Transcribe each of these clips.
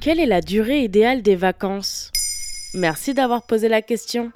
Quelle est la durée idéale des vacances? Merci d'avoir posé la question.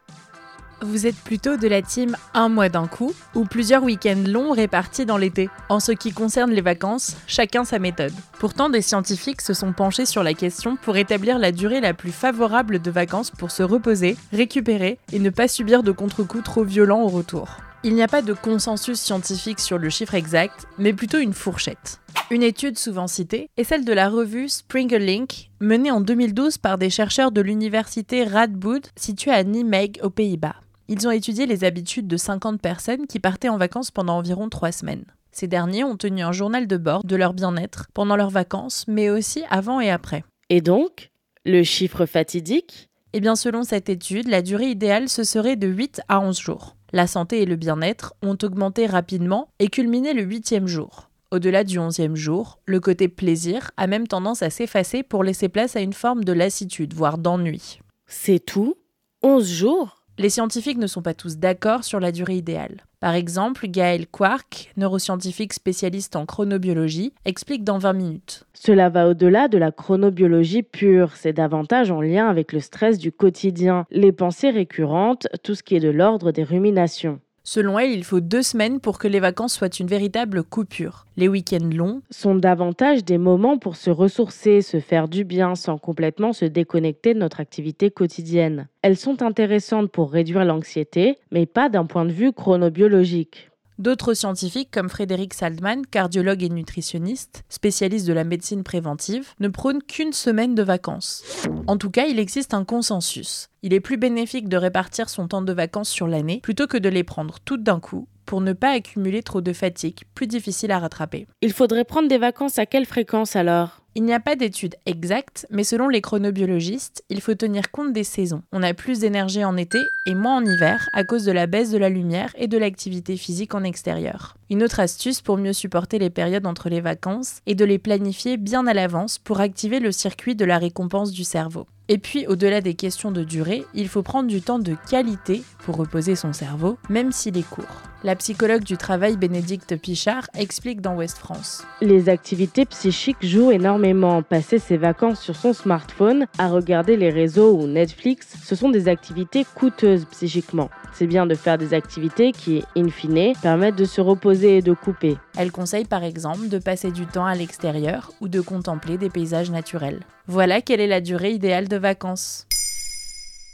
Vous êtes plutôt de la team un mois d'un coup ou plusieurs week-ends longs répartis dans l'été? En ce qui concerne les vacances, chacun sa méthode. Pourtant, des scientifiques se sont penchés sur la question pour établir la durée la plus favorable de vacances pour se reposer, récupérer et ne pas subir de contre-coups trop violents au retour. Il n'y a pas de consensus scientifique sur le chiffre exact, mais plutôt une fourchette. Une étude souvent citée est celle de la revue Springerlink, menée en 2012 par des chercheurs de l'université Radboud, située à Nijmegen aux Pays-Bas. Ils ont étudié les habitudes de 50 personnes qui partaient en vacances pendant environ 3 semaines. Ces derniers ont tenu un journal de bord de leur bien-être pendant leurs vacances, mais aussi avant et après. Et donc, le chiffre fatidique? Eh bien, selon cette étude, la durée idéale ce serait de 8 à 11 jours. La santé et le bien-être ont augmenté rapidement et culminé le huitième jour. Au-delà du onzième jour, le côté plaisir a même tendance à s'effacer pour laisser place à une forme de lassitude, voire d'ennui. C'est tout? 11 jours? Les scientifiques ne sont pas tous d'accord sur la durée idéale. Par exemple, Gaël Quark, neuroscientifique spécialiste en chronobiologie, explique dans 20 minutes. Cela va au-delà de la chronobiologie pure, c'est davantage en lien avec le stress du quotidien, les pensées récurrentes, tout ce qui est de l'ordre des ruminations. Selon elle, il faut deux semaines pour que les vacances soient une véritable coupure. Les week-ends longs sont davantage des moments pour se ressourcer, se faire du bien sans complètement se déconnecter de notre activité quotidienne. Elles sont intéressantes pour réduire l'anxiété, mais pas d'un point de vue chronobiologique. D'autres scientifiques, comme Frédéric Saldman, cardiologue et nutritionniste, spécialiste de la médecine préventive, ne prônent qu'une semaine de vacances. En tout cas, il existe un consensus. Il est plus bénéfique de répartir son temps de vacances sur l'année plutôt que de les prendre toutes d'un coup pour ne pas accumuler trop de fatigue, plus difficile à rattraper. Il faudrait prendre des vacances à quelle fréquence alors? Il n'y a pas d'études exactes, mais selon les chronobiologistes, il faut tenir compte des saisons. On a plus d'énergie en été et moins en hiver à cause de la baisse de la lumière et de l'activité physique en extérieur. Une autre astuce pour mieux supporter les périodes entre les vacances est de les planifier bien à l'avance pour activer le circuit de la récompense du cerveau. Et puis, au-delà des questions de durée, il faut prendre du temps de qualité pour reposer son cerveau, même s'il est court. La psychologue du travail Bénédicte Pichard explique dans Ouest France. Les activités psychiques jouent énormément. Passer ses vacances sur son smartphone, à regarder les réseaux ou Netflix, ce sont des activités coûteuses psychiquement. C'est bien de faire des activités qui, in fine, permettent de se reposer et de couper. Elle conseille par exemple de passer du temps à l'extérieur ou de contempler des paysages naturels. Voilà quelle est la durée idéale de vacances.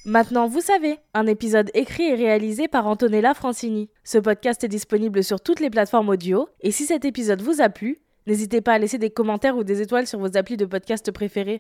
Maintenant, vous savez, un épisode écrit et réalisé par Antonella Francini. Ce podcast est disponible sur toutes les plateformes audio, et si cet épisode vous a plu, n'hésitez pas à laisser des commentaires ou des étoiles sur vos applis de podcast préférés.